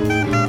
Bye.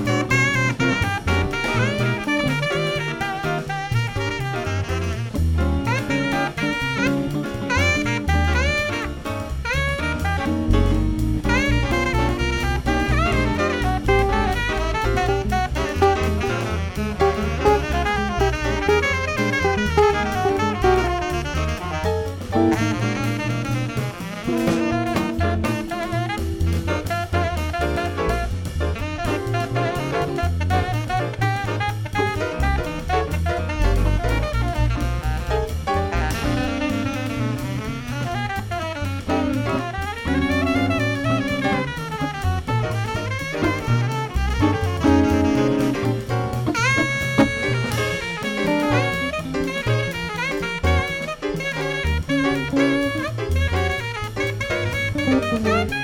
Uhum.